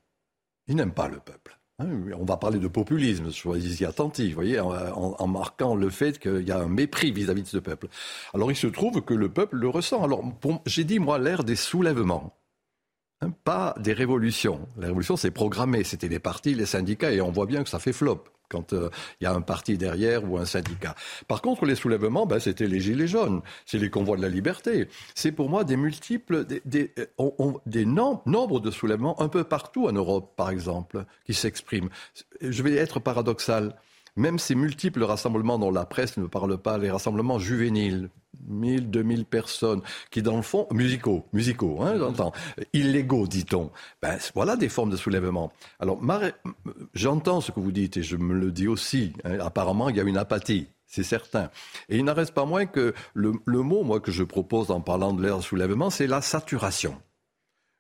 Ils n'aiment pas le peuple. Hein, on va parler de populisme, soyez-y attentifs, voyez, en, marquant le fait qu'il y a un mépris vis-à-vis de ce peuple. Alors il se trouve que le peuple le ressent. Alors j'ai dit, moi, l'ère des soulèvements. Hein, pas des révolutions. La révolution, c'est programmé. C'était les partis, les syndicats, et on voit bien que ça fait flop quand euh, il y a un parti derrière ou un syndicat. Par contre, les soulèvements, ben, c'était les gilets jaunes, c'est les convois de la liberté. C'est pour moi des multiples, des, euh, nombres de soulèvements un peu partout en Europe, par exemple, qui s'expriment. Je vais être paradoxal. Même ces multiples rassemblements dont la presse ne parle pas, les rassemblements juvéniles, 1000, 2000 personnes, qui dans le fond, musicaux, musicaux, hein, j'entends, illégaux, dit-on. Ben, voilà des formes de soulèvement. Alors, j'entends ce que vous dites et je me le dis aussi. Hein. apparemment, il y a une apathie. C'est certain. Et il n'en reste pas moins que le, mot, moi, que je propose en parlant de l'ère soulèvement, c'est la saturation.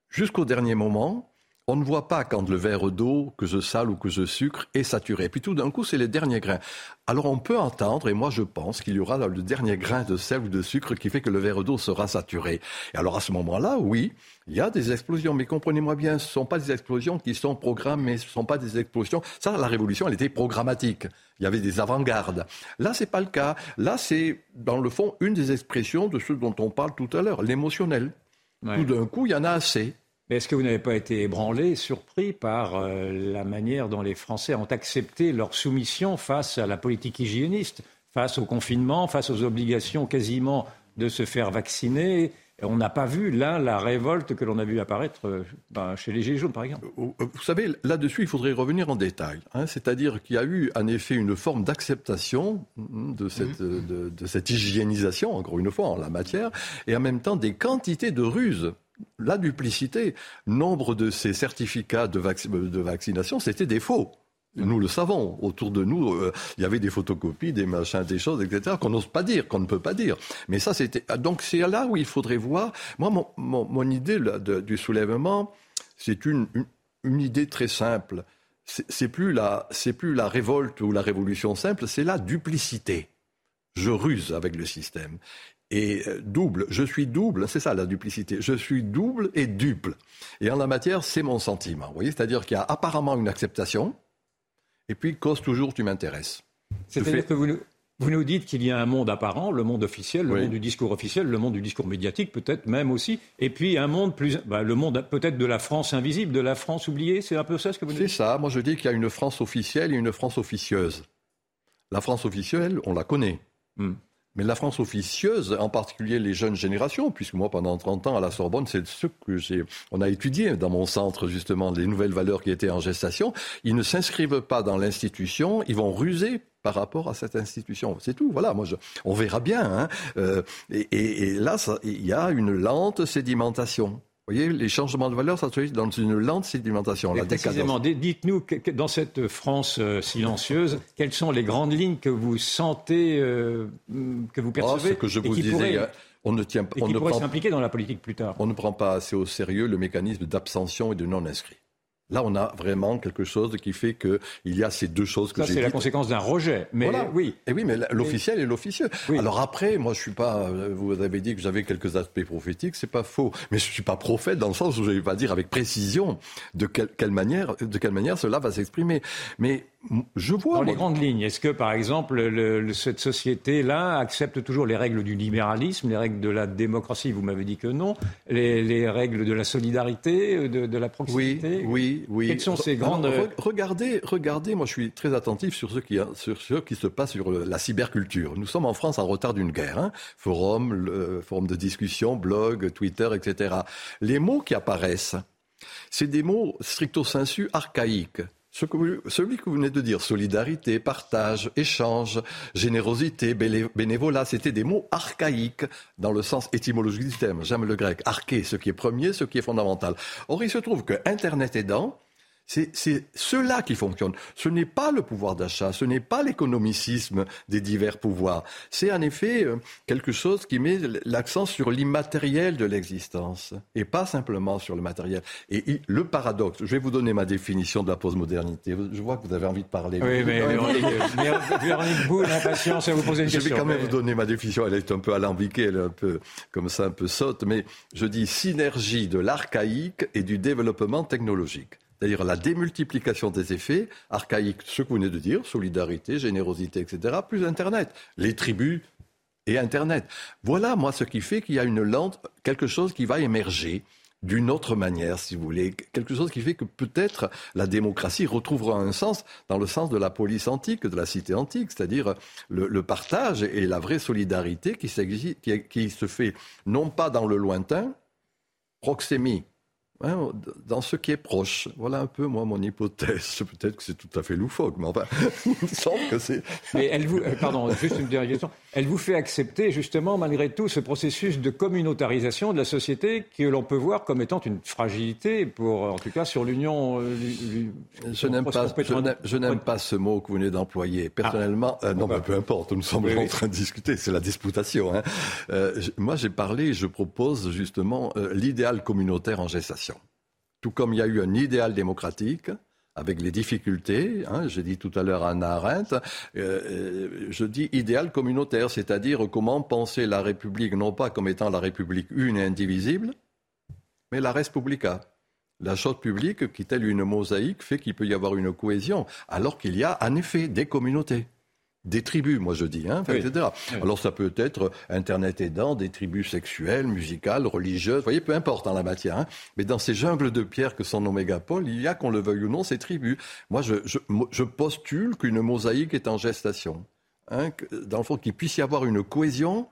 Jusqu'au dernier moment, on ne voit pas quand le verre d'eau que je sale ou que je sucre est saturé. Puis tout d'un coup, c'est les derniers grains. Alors on peut entendre, et moi je pense qu'il y aura le dernier grain de sel ou de sucre qui fait que le verre d'eau sera saturé. Et alors à ce moment-là, oui, il y a des explosions. Mais comprenez-moi bien, ce ne sont pas des explosions qui sont programmées, ce ne sont pas des explosions. Ça, la révolution, elle était programmatique. Il y avait des avant-gardes. Là, c'est pas le cas. Là, c'est, dans le fond, une des expressions de ce dont on parle tout à l'heure, l'émotionnel. Tout d'un coup, il y en a assez. Mais est-ce que vous n'avez pas été ébranlé, surpris par euh, la manière dont les Français ont accepté leur soumission face à la politique hygiéniste, face au confinement, face aux obligations quasiment de se faire vacciner? On n'a pas vu là la révolte que l'on a vu apparaître euh, ben, chez les Gilets jaunes, par exemple. Vous savez, là-dessus, il faudrait revenir en détail. Hein. C'est-à-dire qu'il y a eu en effet une forme d'acceptation de cette, mhm. de cette hygiénisation, encore une fois, en la matière, et en même temps des quantités de ruses la duplicité. Nombre de ces certificats de, vaccination, c'était des faux. Nous le savons. Autour de nous, euh, il y avait des photocopies, des machins, des choses, etc., qu'on n'ose pas dire, qu'on ne peut pas dire. Mais ça, c'était. Ah, donc, c'est là où il faudrait voir. Moi, mon, idée du soulèvement, c'est une, idée très simple. C'est plus, plus la révolte ou la révolution simple, c'est la duplicité. Je ruse avec le système et euh, double. Je suis double, c'est ça la duplicité. Je suis double et duple. Et en la matière, c'est mon sentiment. Vous voyez, c'est-à-dire qu'il y a apparemment une acceptation, et puis cause toujours tu m'intéresses. C'est-à-dire que vous nous, vous nous dites qu'il y a un monde apparent, le monde officiel, le monde du discours officiel, le monde du discours médiatique peut-être même aussi, et puis un monde plus, bah, le monde peut-être de la France invisible, de la France oubliée. C'est un peu ça ce que vous nous dites. C'est ça. Moi je dis qu'il y a une France officielle et une France officieuse. La France officielle, on la connaît. Hmm. Mais la France officieuse, en particulier les jeunes générations, puisque moi, pendant 30 ans à la Sorbonne, c'est ce que j'ai, on a étudié dans mon centre, justement, les nouvelles valeurs qui étaient en gestation. Ils ne s'inscrivent pas dans l'institution, ils vont ruser par rapport à cette institution. C'est tout. Voilà. Moi, je, on verra bien. Hein. Euh, et, et, là, il y a une lente sédimentation. Vous voyez, les changements de valeur, ça se fait dans une lente sédimentation. La précisément, dites-nous, dans cette France euh, silencieuse, quelles sont les grandes lignes que vous sentez, euh, que vous percevez oh, Ce que je vous disais, on ne tient on qui s'impliquer dans la politique plus tard. On ne prend pas assez au sérieux le mécanisme d'abstention et de non-inscrit. Là, on a vraiment quelque chose qui fait qu'il y a ces deux choses que j'ai c'est la conséquence d'un rejet. Mais oui. Et oui, mais l'officiel et l'officieux. Alors après, moi, je suis pas. Vous avez dit que j'avais quelques aspects prophétiques, c'est pas faux. Mais je suis pas prophète dans le sens où je vais pas dire avec précision de quelle manière, de quelle manière cela va s'exprimer. Mais je vois. Dans les grandes lignes, est-ce que, par exemple, cette société-là accepte toujours les règles du libéralisme, les règles de la démocratie? Vous m'avez dit que non. Les, règles de la solidarité, de, la proximité? Oui, oui, oui. Quelles sont ces grandes. regardez, regardez, moi je suis très attentif sur ce qui, sur ce qui se passe sur la cyberculture. Nous sommes en France en retard d'une guerre. Hein. Forum, le, forum de discussion, blog, Twitter, etc. Les mots qui apparaissent, c'est des mots stricto sensu archaïques celui que vous venez de dire, solidarité, partage, échange, générosité, bénévolat, c'était des mots archaïques dans le sens étymologique du terme. J'aime le grec. Arché, ce qui est premier, ce qui est fondamental. Or, il se trouve que Internet aidant, c'est cela qui fonctionne. Ce n'est pas le pouvoir d'achat, ce n'est pas l'économicisme des divers pouvoirs. C'est en effet euh, quelque chose qui met l'accent sur l'immatériel de l'existence et pas simplement sur le matériel. Et le paradoxe, je vais vous donner ma définition de la postmodernité. Je vois que vous avez envie de parler. Oui, mais Véronique Boule, impatience à vous poser une question. Je vais quand même vous donner ma définition. Elle est un peu alambiquée, elle est un peu comme ça, un peu saute, mais je dis synergie de l'archaïque et du développement technologique c'est-à-dire la démultiplication des effets archaïques, ce que vous venez de dire, solidarité, générosité, etc., plus Internet, les tribus et Internet. Voilà, moi, ce qui fait qu'il y a une lente, quelque chose qui va émerger d'une autre manière, si vous voulez, quelque chose qui fait que peut-être la démocratie retrouvera un sens dans le sens de la police antique, de la cité antique, c'est-à-dire le, partage et la vraie solidarité qui, qui, se fait non pas dans le lointain, proxémie, dans ce qui est proche. Voilà un peu, moi, mon hypothèse. Peut-être que c'est tout à fait loufoque, mais enfin, il me semble que c'est. Mais elle vous, euh, pardon, juste une dernière question. Elle vous fait accepter, justement, malgré tout, ce processus de communautarisation de la société que l'on peut voir comme étant une fragilité, pour, en tout cas, sur l'union. Euh, je n'aime pas, je n'aime pas ce mot que vous venez d'employer. Personnellement, ah. euh, non, mais peu importe, nous sommes en train de discuter, c'est la disputation. Hein. moi, j'ai parlé, je propose justement l'idéal communautaire en gestation. Tout comme il y a eu un idéal démocratique, avec les difficultés. Hein, J'ai dit tout à l'heure à Anna Arendt, euh, je dis idéal communautaire, c'est-à-dire comment penser la République non pas comme étant la République une et indivisible, mais la Respublica. La chose publique, qui telle une mosaïque, fait qu'il peut y avoir une cohésion, alors qu'il y a en effet des communautés des tribus, moi je dis, hein, etc. Alors ça peut être Internet aidant, des tribus sexuelles, musicales, religieuses, vous voyez, peu importe en la matière. Hein. Mais dans ces jungles de pierre que sont nos mégapoles, il y a, qu'on le veuille ou non, ces tribus. Moi, je, je, je postule qu'une mosaïque est en gestation. Hein, dans le fond, qu'il puisse y avoir une cohésion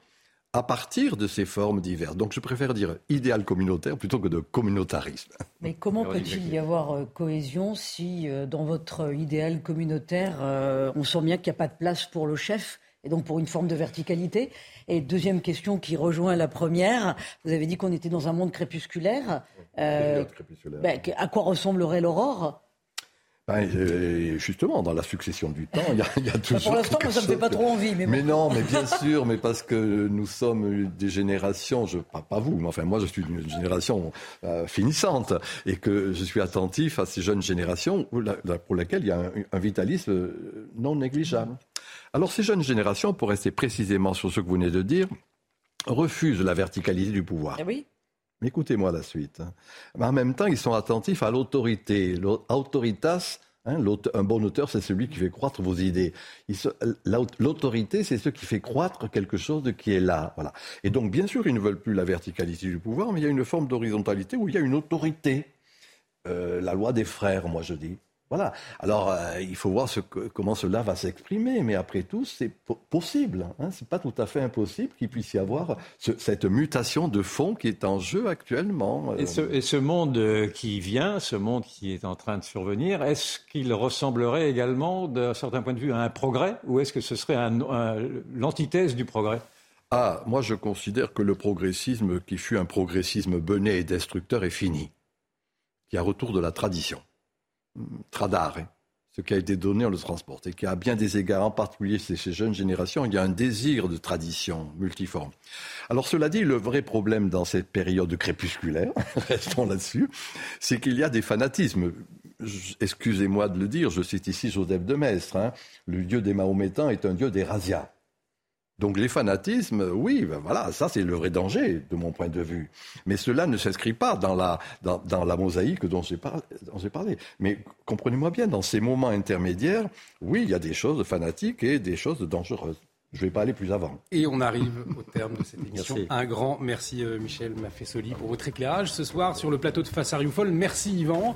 à partir de ces formes diverses. Donc je préfère dire idéal communautaire plutôt que de communautarisme. Mais comment peut-il y avoir euh, cohésion si euh, dans votre idéal communautaire, euh, on sent bien qu'il n'y a pas de place pour le chef et donc pour une forme de verticalité? Et deuxième question qui rejoint la première, vous avez dit qu'on était dans un monde crépusculaire. crépusculaire. Ben, à quoi ressemblerait l'aurore? Ben, euh, justement, dans la succession du temps, il y a, il y a toujours. Pour l'instant, ça ne me fait pas trop envie. Mais, mais non, mais bien sûr, mais parce que nous sommes des générations, je, pas, pas vous, mais enfin moi je suis d'une génération euh, finissante et que je suis attentif à ces jeunes générations pour, la, pour laquelle il y a un, un, vitalisme non négligeable. Alors ces jeunes générations, pour rester précisément sur ce que vous venez de dire, refusent la verticalité du pouvoir. Eh oui. Écoutez-moi la suite. Hein. Mais en même temps, ils sont attentifs à l'autorité. Autoritas, hein, un bon auteur, c'est celui qui fait croître vos idées. L'autorité, c'est ce qui fait croître quelque chose qui est là. Voilà. Et donc, bien sûr, ils ne veulent plus la verticalité du pouvoir, mais il y a une forme d'horizontalité où il y a une autorité. Euh, la loi des frères, moi je dis. Voilà. Alors, euh, il faut voir ce comment cela va s'exprimer, mais après tout, c'est possible. Hein. C'est pas tout à fait impossible qu'il puisse y avoir cette mutation de fond qui est en jeu actuellement. Et ce, et ce, monde qui vient, ce monde qui est en train de survenir, est-ce qu'il ressemblerait également, d'un certain point de vue, à un progrès, ou est-ce que ce serait l'antithèse du progrès? Ah, moi, je considère que le progressisme, qui fut un progressisme bené et destructeur, est fini. Il y a retour de la tradition. Tradar, hein. ce qui a été donné, on le transporte. Et qui a bien des égards, en particulier chez ces jeunes générations, il y a un désir de tradition multiforme. Alors cela dit, le vrai problème dans cette période crépusculaire, restons là-dessus, c'est qu'il y a des fanatismes. Excusez-moi de le dire, je cite ici Joseph de Maistre. Hein. le dieu des Mahométans est un dieu des razzias. Donc les fanatismes, oui, ben voilà, ça c'est le vrai danger de mon point de vue. Mais cela ne s'inscrit pas dans la, dans, dans la mosaïque dont j'ai parlé, parlé. Mais comprenez-moi bien, dans ces moments intermédiaires, oui, il y a des choses fanatiques et des choses dangereuses. Je ne vais pas aller plus avant. Et on arrive au terme de cette émission. Un grand merci euh, Michel Maffesoli pour votre éclairage ce soir sur le plateau de Face à Rioufol. Merci Yvan.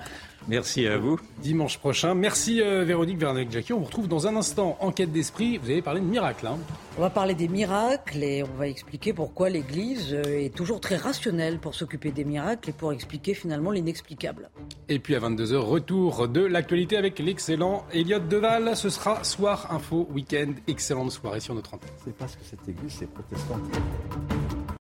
Merci à vous. Dimanche prochain. Merci euh, Véronique Vernec-Jackie. On vous retrouve dans un instant. Enquête d'esprit. Vous allez parler de miracles. Hein. On va parler des miracles et on va expliquer pourquoi l'Église euh, est toujours très rationnelle pour s'occuper des miracles et pour expliquer finalement l'inexplicable. Et puis à 22h, retour de l'actualité avec l'excellent Elliot Deval. Ce sera soir info week-end. Excellente soirée sur notre antenne. C'est parce que cette Église, c'est protestant.